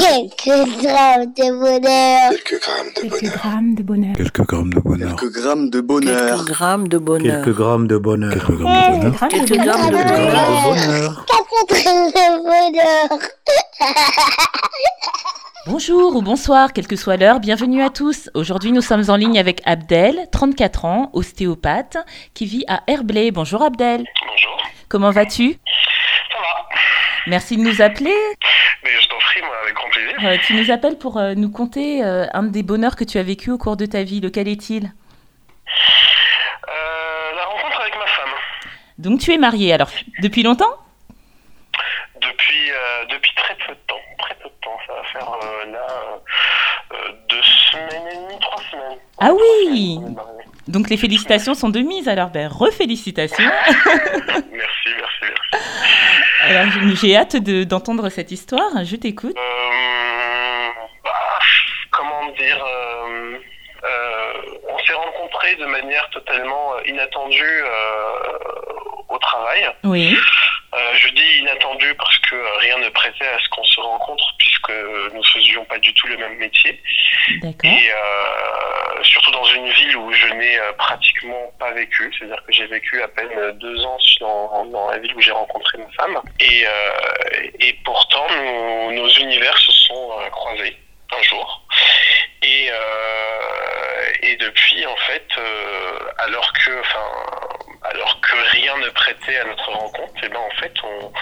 Quelques grammes de bonheur. Quelques grammes de Quelques bonheur. grammes de bonheur. Quelques grammes de bonheur. Quelques grammes de bonheur. Quelques grammes de bonheur. Quelques grammes de bonheur. Quelques grammes de bonheur. Quelques grammes de Quelques grammes bonheur. de bonheur. Quatre grammes de bonheur. Bonjour ou bonsoir, quelle que soit l'heure, bienvenue à tous. Aujourd'hui, nous sommes en ligne avec Abdel, 34 ans, ostéopathe, qui vit à Herblay. Bonjour Abdel. Bonjour, Comment vas-tu ça va Merci de nous appeler. Mais je t'en prie, moi, avec grand plaisir. Euh, tu nous appelles pour euh, nous conter euh, un des bonheurs que tu as vécu au cours de ta vie. Lequel est-il? Euh, la rencontre avec ma femme. Donc tu es marié, alors depuis longtemps? Depuis, euh, depuis très peu de temps. Très peu de temps. Ça va faire euh, là euh, euh, deux semaines et demie, trois semaines. Ah oui. Donc les félicitations sont de mise, alors ben refélicitations. Merci, merci, merci. Alors j'ai- hâte de- d'entendre cette histoire, je t'écoute. Euh, euh, euh, On s'est rencontrés de manière totalement euh, inattendue au travail. Oui, Euh, je dis inattendu parce que rien ne prêtait à ce qu'on se rencontre puisque nous faisions pas du tout le même métier. D'accord. et euh, surtout dans une ville où je n'ai pratiquement pas vécu, c'est-à-dire que j'ai vécu à peine deux ans dans, dans la ville où j'ai rencontré ma femme. Et, euh, et pourtant nos, nos univers se sont croisés un jour et, euh, et depuis en fait euh, alors que enfin alors que rien ne prêtait à notre rencontre et ben en fait on,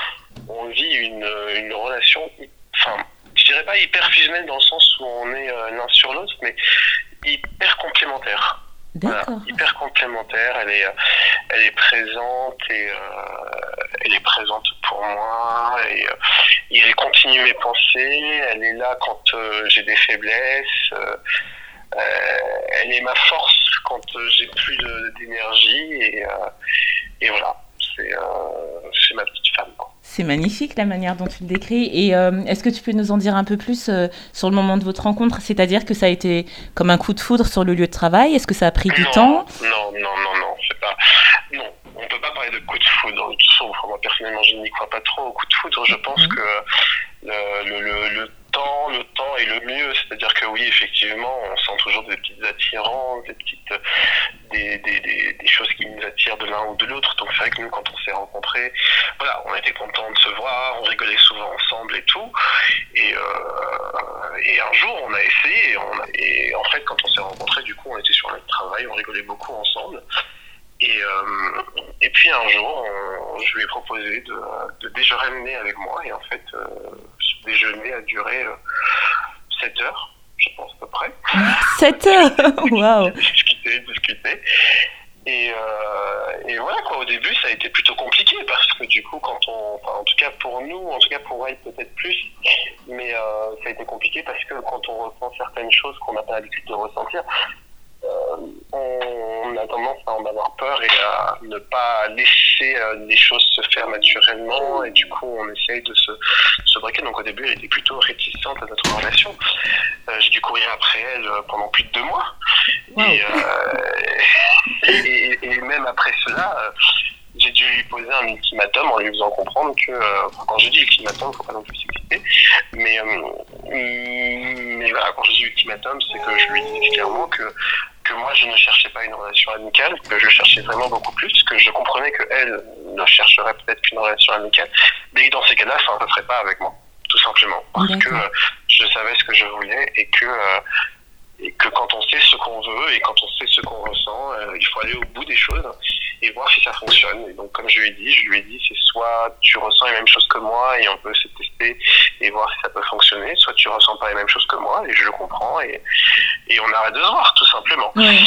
on vit une, une relation enfin je dirais pas hyper fusionnelle dans le sens où on est euh, l'un sur l'autre mais hyper complémentaire voilà, hyper complémentaire. Elle est, euh, elle est présente et euh, elle est présente pour moi et, continue mes pensées. Elle est là quand euh, j'ai des faiblesses. euh, euh, elle est ma force quand j'ai plus d'énergie et, et voilà. C'est ma petite femme. C'est magnifique la manière dont tu le décris. Et est-ce que tu peux nous en dire un peu plus sur le moment de votre rencontre? C'est-à-dire que ça a été comme un coup de foudre sur le lieu de travail? Est-ce que ça a pris du temps? Non, non, non, non, c'est pas. Non, on peut pas parler de coup de foudre. Moi personnellement, je n'y crois pas trop au coup de foudre. Je pense Mhm. que le, le, le, le temps, le temps est le mieux. C'est-à-dire que oui, effectivement, on sent toujours des petites attirances, des petites, des, des, des, choses qui nous attirent de l'un ou de l'autre. Donc c'est vrai que nous, quand on s'est rencontrés, voilà, on était contents de se voir, on rigolait souvent ensemble et tout. Et, euh, et un jour, on a essayé. Et, on en fait, quand on s'est rencontrés, du coup, on était sur notre travail, on rigolait beaucoup ensemble. Et, euh, et puis un jour, on- je lui ai proposé de, de déjeuner avec moi. Et en fait, euh, ce déjeuner a duré 7 heures, je pense à peu près. 7 heures Waouh discuter, discuter. Et, euh, et voilà quoi, au début ça a été plutôt compliqué parce que du coup quand on, enfin, en tout cas pour nous, en tout cas pour elle peut-être plus, mais euh, ça a été compliqué parce que quand on ressent certaines choses qu'on n'a pas l'habitude de ressentir, euh, on a tendance à en avoir peur et à ne pas laisser euh, les choses se faire naturellement et du coup on essaye de se, se braquer. Donc au début elle était plutôt réticente à notre relation. Euh, J'ai dû courir après elle euh, pendant plus de deux mois. Et, euh, et, et- et même après cela, euh, j'ai dû lui poser un ultimatum en lui faisant comprendre que, euh, quand je dis ultimatum, faut pas non plus s'exciter, mais, euh, mais voilà, quand je dis ultimatum, c'est que je lui dis clairement que, que moi je ne cherchais pas une relation amicale, que je cherchais vraiment beaucoup plus, que je comprenais que elle ne chercherait peut-être qu'une relation amicale, mais que dans ces cas-là, ça ne serait pas avec moi, tout simplement, parce que euh, je savais ce que je voulais et que euh, et que quand on sait ce qu'on veut et quand on sait ce qu'on ressent, euh, il faut aller au bout des choses et voir si ça fonctionne. Et donc, comme je lui ai dit, je lui ai dit, c'est soit tu ressens les mêmes choses que moi et on peut se tester et voir si ça peut fonctionner, soit tu ressens pas les mêmes choses que moi et je le comprends et, et on arrête de se voir, tout simplement. Ouais.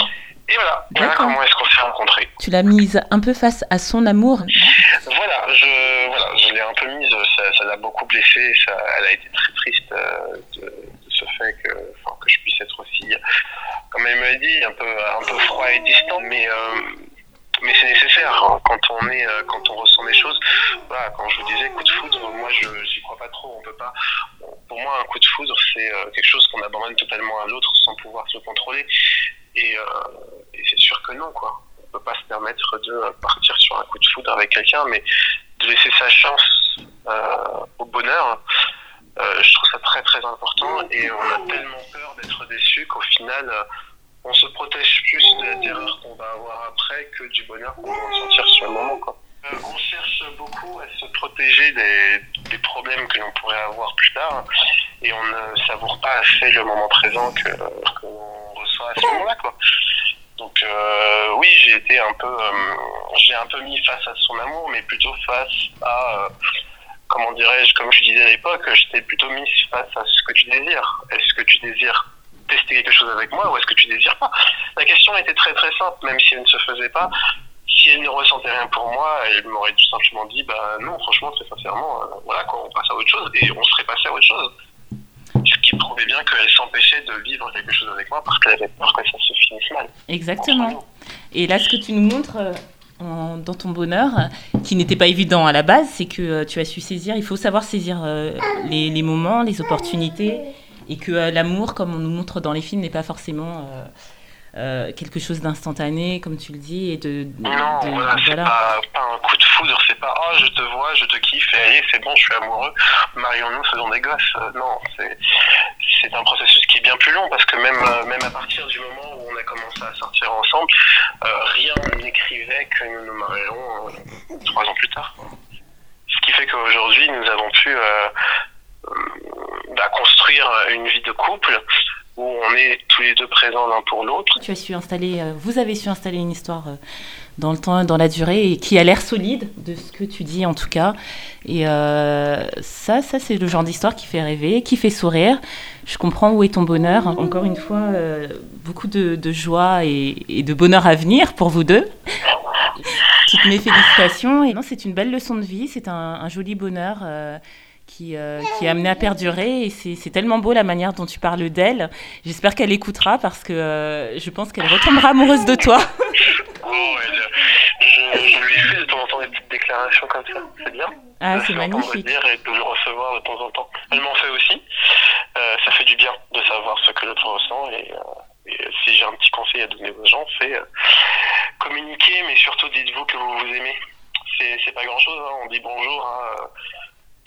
Et voilà, voilà comment est-ce qu'on s'est rencontrés? Tu l'as mise un peu face à son amour. Voilà, je, voilà, je l'ai un peu mise, ça, l'a beaucoup blessée, ça, elle a été très triste euh, de, de ce fait que, que je puisse être aussi, comme elle me l'a dit, un peu, un peu froid et distant, mais, euh, mais c'est nécessaire hein, quand on est, euh, quand on ressent des choses. Voilà, quand je vous disais coup de foudre, moi je j'y crois pas trop, on peut pas. Pour moi, un coup de foudre, c'est euh, quelque chose qu'on abandonne totalement à l'autre sans pouvoir se contrôler, et, euh, et c'est sûr que non, quoi. On peut pas se permettre de partir sur un coup de foudre avec quelqu'un, mais de laisser sa chance au bonheur, je trouve ça très très important et on a tellement peur d'être déçu qu'au final, on se protège plus de la terreur qu'on va avoir après que du bonheur qu'on va sentir sur le moment. Quoi. Euh, on cherche beaucoup à se protéger des, des problèmes que l'on pourrait avoir plus tard et on ne savoure pas assez le moment présent que qu'on reçoit à ce moment-là. Quoi. Donc euh, oui, j'ai été un peu, euh, j'ai un peu mis face à son amour, mais plutôt face à, euh, comment dirais-je, comme je disais à l'époque, j'étais plutôt mis face à ce que tu désires. Est-ce que tu désires tester quelque chose avec moi ou est-ce que tu désires pas? La question était très très simple, même si elle ne se faisait pas. Si elle ne ressentait rien pour moi, elle m'aurait tout simplement dit, bah non, franchement, très sincèrement, euh, voilà quoi, on passe à autre chose et on serait passé à autre chose. Ce qui prouvait bien qu'elle s'empêchait de vivre quelque chose avec moi parce qu'elle avait peur que ça se finisse mal. Exactement. Et là, ce que tu nous montres euh, en- dans ton bonheur, euh, qui n'était pas évident à la base, c'est que euh, tu as su saisir, il faut savoir saisir euh, les, les moments, les opportunités, et que euh, l'amour, comme on nous montre dans les films, n'est pas forcément euh, euh, quelque chose d'instantané, comme tu le dis, et de... de- Non, de- voilà, de- c'est pas, pas un coup de foudre, c'est pas oh je te vois, je te kiffe, et allez, c'est bon, je suis amoureux, marions-nous, faisons des gosses. Euh, non, c'est un processus qui est bien plus long parce que même, même à partir du moment où on a commencé à sortir ensemble, rien n'écrivait que nous nous marions trois ans plus tard. Ce qui fait qu'aujourd'hui, nous avons pu bah, construire une vie de couple où on est tous les deux présents l'un pour l'autre. Tu as su installer, euh, vous avez su installer une histoire euh, dans le temps, dans la durée, et qui a l'air solide de ce que tu dis en tout cas. Et euh, ça, ça c'est le genre d'histoire qui fait rêver, qui fait sourire. Je comprends où est ton bonheur. Encore une fois, beaucoup de, joie et, de bonheur à venir pour vous deux. Toutes mes félicitations. Et non, c'est une belle leçon de vie. C'est un, joli bonheur. Qui, euh, qui est amené à perdurer et c'est tellement beau la manière dont tu parles d'elle. J'espère qu'elle écoutera parce que euh, je pense qu'elle retombera amoureuse de toi. Oh, elle, je, je lui fais de temps en temps des petites déclarations comme ça, c'est bien. Ah, c'est magnifique. dire et de le recevoir de temps en temps. Elle m'en fait aussi. Euh, ça fait du bien de savoir ce que l'autre ressent et, euh, et si j'ai un petit conseil à donner aux gens, c'est euh, communiquer, mais surtout dites-vous que vous vous aimez. C'est pas grand-chose, hein. on dit bonjour à euh,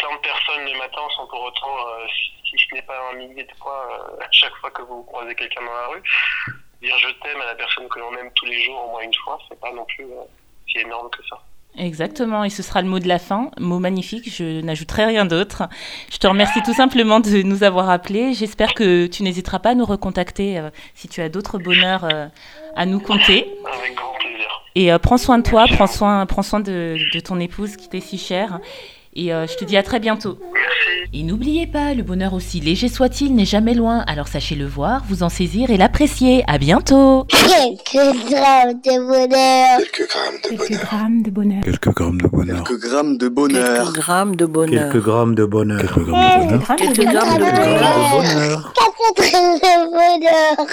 plein de personnes le matin sans pour autant, euh, si, ce n'est pas un millier de fois, euh, à chaque fois que vous croisez quelqu'un dans la rue, dire je t'aime à la personne que l'on aime tous les jours au moins une fois, c'est pas non plus euh, si énorme que ça. Exactement, et ce sera le mot de la fin, mot magnifique, je n'ajouterai rien d'autre. Je te remercie tout simplement de nous avoir appelés. J'espère que tu n'hésiteras pas à nous recontacter euh, si tu as d'autres bonheurs euh, à nous conter. Avec grand plaisir. Et euh, prends soin de toi, prends soin, prends soin de, de ton épouse qui t'est si chère. Et euh, je te dis à très bientôt. Merci. Et n'oubliez pas, le bonheur aussi léger soit-il n'est jamais loin. Alors sachez le voir, vous en saisir et l'apprécier. À bientôt. Quelques grammes de bonheur. Quelques grammes de Quelques bonheur. grammes de bonheur. Quelques grammes de bonheur. Quelques grammes de bonheur. Quelques grammes de bonheur. Quelques grammes de bonheur. Quelques grammes de bonheur. Quelques grammes de Quelques bonheur. grammes de bonheur. Quatre grammes de bonheur.